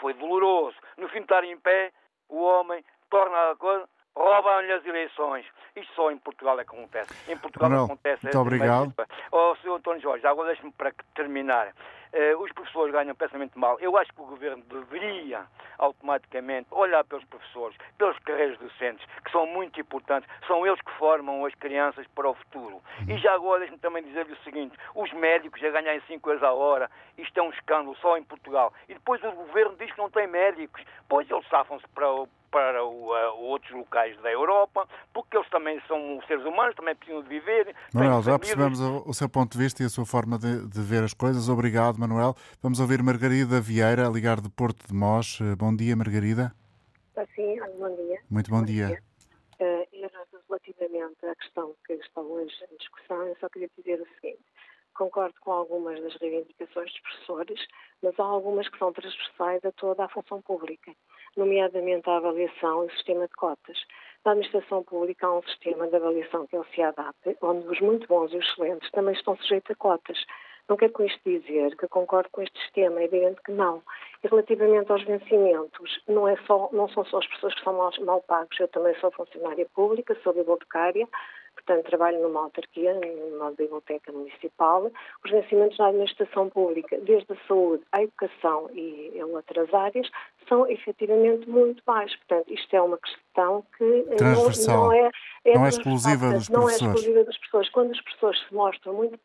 foi doloroso. No fim de estar em pé, o homem torna a coisa, roubam-lhe as eleições. Isto só em Portugal é que acontece. Em Portugal Manuel, acontece. Muito obrigado. Oh, o António Jorge, agora deixe-me para terminar. Uh, os professores ganham pessimamente mal. Eu acho que o governo deveria automaticamente olhar pelos professores, pelas carreiras docentes, que são muito importantes, são eles que formam as crianças para o futuro. E já agora deixe-me também dizer-lhe o seguinte: os médicos a ganharem 5 euros a hora, isto é um escândalo só em Portugal. E depois o governo diz que não tem médicos, pois eles safam-se para o para o, uh, outros locais da Europa, porque eles também são seres humanos, também precisam de viver. Manuel, já percebemos o, o, seu ponto de vista e a sua forma de, de, ver as coisas. Obrigado, Manuel. Vamos ouvir Margarida Vieira, a ligar de Porto de Mós. Eh, bom dia, Margarida. Sim, bom dia. Muito bom, bom dia. dia. Uh, relativamente à questão que está hoje em discussão, eu só queria dizer o seguinte. Concordo com algumas das reivindicações dos professores, mas há algumas que são transversais a toda a função pública nomeadamente a avaliação e o sistema de cotas. Na administração pública há um sistema de avaliação que é o CIADAP, onde os muito bons e os excelentes também estão sujeitos a cotas. Não quero com isto dizer que concordo com este sistema, é evidente que não. E relativamente aos vencimentos, não, é só, não são só as pessoas que são mal, mal pagos, eu também sou funcionária pública, sou bibliotecária, portanto trabalho numa autarquia, numa biblioteca municipal. Os vencimentos na administração pública, desde a saúde à educação e outras áreas, são efetivamente muito baixos. Portanto, isto é uma questão que não, não, é, é, não é exclusiva dos não professores. Não é exclusiva das pessoas. Quando as pessoas se mostram muito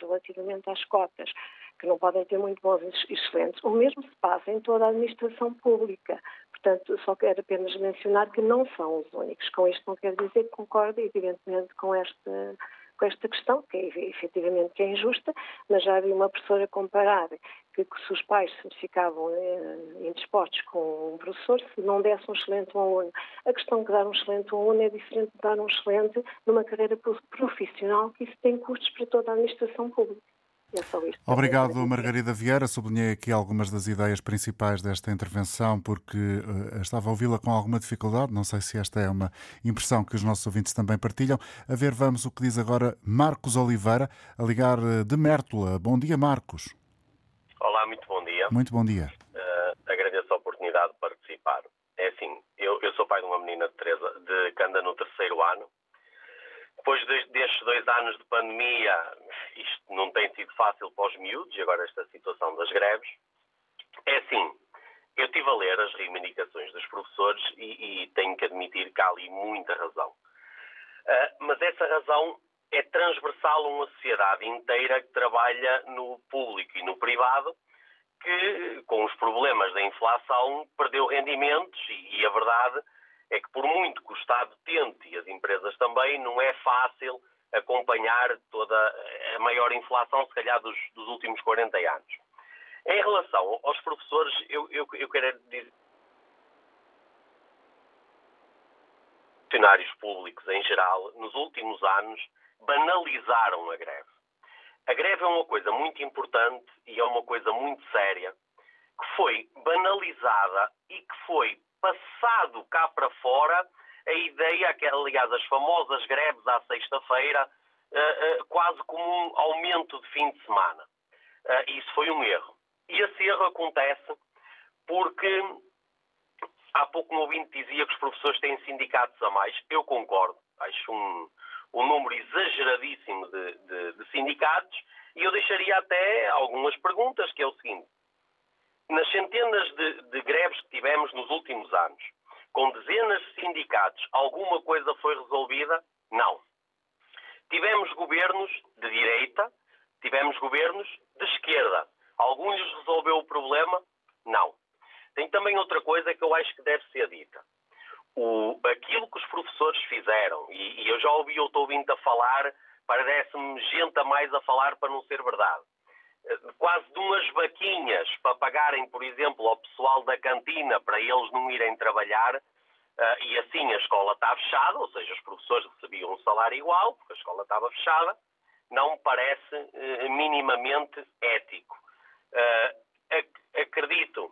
relativamente às cotas, que não podem ter muito bons e excelentes, o mesmo se passa em toda a administração pública. Portanto, só quero apenas mencionar que não são os únicos. Com isto não quero dizer que concordo, evidentemente, com esta, com esta questão, que é efetivamente que é injusta, mas já vi uma professora comparar que, que se os pais se ficavam eh, indispostos com um professor, se não desse um excelente aluno. A questão de dar um excelente aluno é diferente de dar um excelente numa carreira profissional, que isso tem custos para toda a administração pública. É só isto. Obrigado, Margarida Vieira. Sublinhei aqui algumas das ideias principais desta intervenção, porque uh, estava a ouvi-la com alguma dificuldade. Não sei se esta é uma impressão que os nossos ouvintes também partilham. A ver, vamos o que diz agora Marcos Oliveira, a ligar eh, de Mértola. Bom dia, Marcos. Olá, muito bom dia. Muito bom dia. Uh, agradeço a oportunidade de participar. É assim, eu, eu sou pai de uma menina de, três, de que anda no terceiro ano depois destes dois anos de pandemia, isto não tem sido fácil para os miúdos, e agora esta situação das greves. É assim, eu estive a ler as reivindicações dos professores e, e tenho que admitir que há ali muita razão. Uh, mas essa razão é transversal a uma sociedade inteira que trabalha no público e no privado, que, com os problemas da inflação, perdeu rendimentos e, e a verdade é que por muito que o Estado tente e as empresas também, não é fácil acompanhar toda a maior inflação, se calhar, dos, dos últimos 40 anos. Em relação aos professores, eu, eu, eu quero dizer. Funcionários públicos em geral, nos últimos anos, banalizaram a greve. A greve é uma coisa muito importante e é uma coisa muito séria, que foi banalizada e que foi passado cá para fora a ideia, que, aliás, as famosas greves à sexta-feira, uh, uh, quase como um aumento de fim de semana. Uh, isso foi um erro. E esse erro acontece porque há pouco um ouvinte dizia que os professores têm sindicatos a mais. Eu concordo. Acho um, um número exageradíssimo de, de, de sindicatos e eu deixaria até algumas perguntas, que é o seguinte nas centenas de, de greves que tivemos nos últimos anos, com dezenas de sindicatos, alguma coisa foi resolvida? Não. Tivemos governos de direita, tivemos governos de esquerda. Alguns resolveu o problema? Não. Tem também outra coisa que eu acho que deve ser dita. O, aquilo que os professores fizeram, e, e eu já ouvi outro ouvinte a falar, parece-me gente a mais a falar para não ser verdade quase de umas vaquinhas para pagarem, por exemplo, ao pessoal da cantina para eles não irem trabalhar. Uh, e assim a escola está fechada, ou seja, os professores recebiam um salário igual, porque a escola estava fechada, não me parece uh, minimamente ético. Ac acredito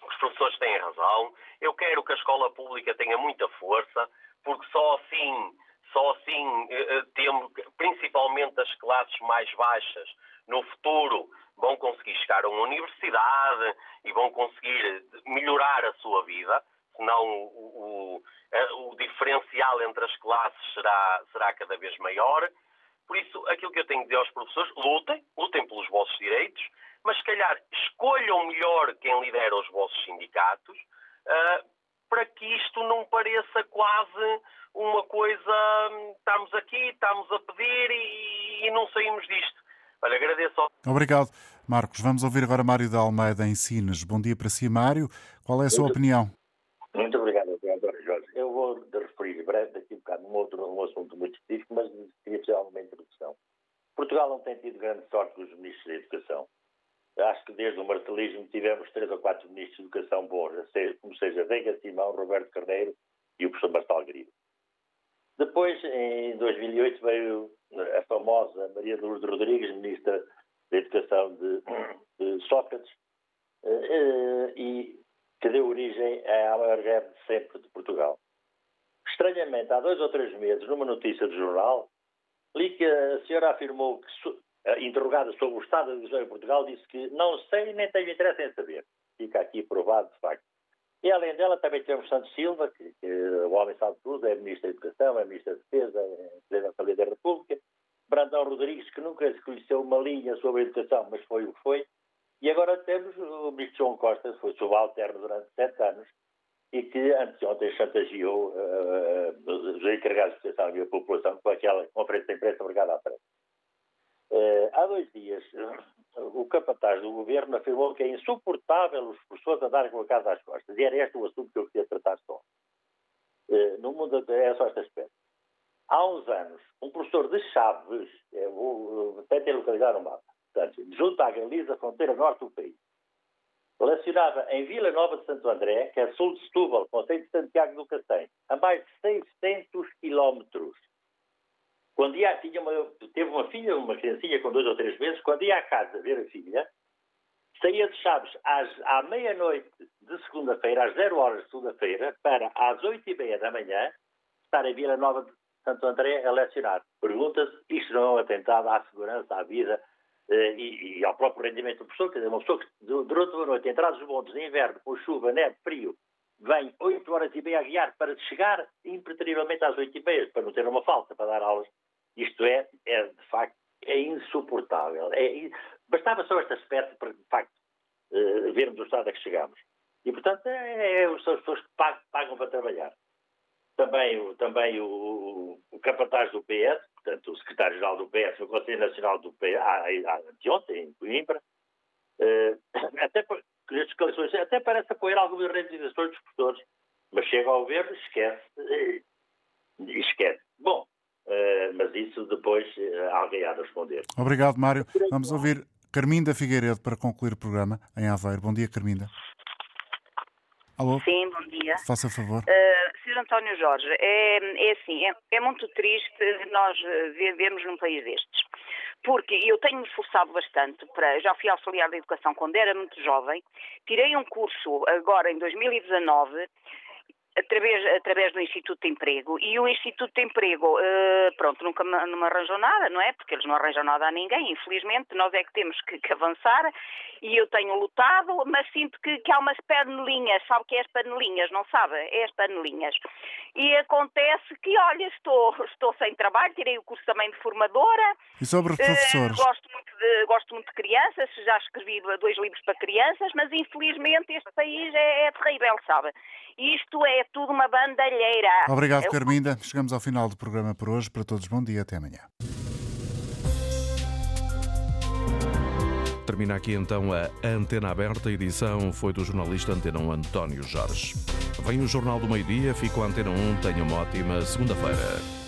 que os professores têm razão, eu quero que a escola pública tenha muita força, porque só assim, só assim temos, principalmente as classes mais baixas, no futuro vão conseguir chegar a uma universidade e vão conseguir melhorar a sua vida, senão o, o, o diferencial entre as classes será, será cada vez maior. Por isso, aquilo que eu tenho a dizer aos professores, lutem, lutem pelos vossos direitos, mas se calhar escolham melhor quem lidera os vossos sindicatos, uh, para que isto não pareça quase uma coisa, hum, estamos aqui, estamos a pedir e, e não saímos disto. Olha, agradeço. Obrigado, Marcos. Vamos ouvir agora Mário da Almeida em Sines. Bom dia para si, Mário. Qual é a sua muito, opinião? Muito obrigado, António Jorge. Eu vou referir breve daqui um bocado num outro um assunto muito específico, mas queria precisar uma introdução. Portugal não tem tido grande sorte com os ministros da Educação. Acho que desde o martelismo tivemos três ou quatro ministros de Educação bons, como seja Veiga Simão, Roberto Carneiro e o professor Martal Grilo. Depois, em 2008, veio a famosa Maria Lourdes Rodrigues, ministra da Educação de, de Sócrates, eh, e que deu origem à maior greve de sempre de Portugal. Estranhamente, há dois ou três meses, numa notícia do jornal, li que a senhora afirmou que, interrogada sobre o estado da educação em Portugal, disse que não sei nem tenho interesse em saber. Fica aqui provado, de facto. E além dela também temos Santos Silva, que, que o homem sabe tudo, é Ministro da Educação, é Ministro da Defesa, é Presidente da da República. Brandão Rodrigues, que nunca se conheceu uma linha sobre a educação, mas foi o que foi. E agora temos o Ministro João Costa, que foi subalterno durante sete anos e que anteontem chantageou uh, os encarregados de educação e a população com aquela conferência de imprensa obrigada à frente. Uh, há dois dias, o capataz do governo afirmou que é insuportável os professores andarem com a casa às costas. E era este o assunto que eu queria tratar só. Uh, no mundo é só este aspecto. Há uns anos, um professor de Chaves, eu vou até localizar o mapa, portanto, junto à Galiza, fronteira norte do país, lecionava em Vila Nova de Santo André, que é sul de Setúbal, Conselho de Santiago do Cacém, a mais de 600 quilómetros. Quando ia, tinha uma, teve uma filha, uma criancinha com dois ou três meses, quando ia à casa ver a filha, saía de Chaves às, à meia-noite de segunda-feira, às zero horas de segunda-feira, para às oito e meia da manhã, estar em Vila Nova de Santo André a lecionar. Pergunta-se, isto não é um atentado à segurança, à vida eh, e, e, ao próprio rendimento do professor, quer dizer, uma pessoa que durante uma noite, entrados os montes de inverno, com chuva, neve, frio, vem oito horas e meia a guiar para chegar impreterivelmente às oito e meia, para não ter uma falta para dar aulas isto é, é de facto, é insuportável. É, bastava só este aspecto para, de facto, uh, vermos o estado a que chegamos. E, portanto, é, é, são as pessoas que pagam, pagam para trabalhar. Também, o, também o, o capataz do PS, portanto, o secretário-geral do PS, o Conselho Nacional do PS, anteontem, em Coimbra, uh, até, até parece apoiar algumas reivindicações dos professores, mas chega ao governo e esquece. Uh, esquece. Bom, eh, mas isso depois uh, alguém há de responder. Obrigado, Mário. Vamos ouvir Carminda Figueiredo para concluir o programa em Aveiro. Bom dia, Carminda. Alô? Sim, bom dia. Faça favor. Uh, Sr. António Jorge, é, é assim, é, é muito triste nós vivermos num país destes. Porque eu tenho-me esforçado bastante para. Já fui auxiliar da educação quando era muito jovem, tirei um curso agora em 2019 através, através do Instituto de Emprego. E o Instituto de Emprego, uh, pronto, nunca me, não me arranjou nada, não é? Porque eles não arranjam nada a ninguém, infelizmente, nós é que temos que, que avançar. E eu tenho lutado, mas sinto que, que há umas panelinhas, sabe o que é as panelinhas, não sabe? É as panelinhas. E acontece que, olha, estou, estou sem trabalho, tirei o curso também de formadora. E sobre professores? Uh, gosto, muito de, gosto muito de crianças, já escrevi dois livros para crianças, mas infelizmente este país é, é terrível, sabe? Isto é tudo uma bandalheira. Obrigado, Carminda. Chegamos ao final do programa por hoje. Para todos, bom dia. Até amanhã. Termina aqui então a Antena Aberta. A edição foi do jornalista Antena 1 António Jorge. Vem o Jornal do Meio-Dia. Fico a Antena 1. Tenha uma ótima segunda-feira.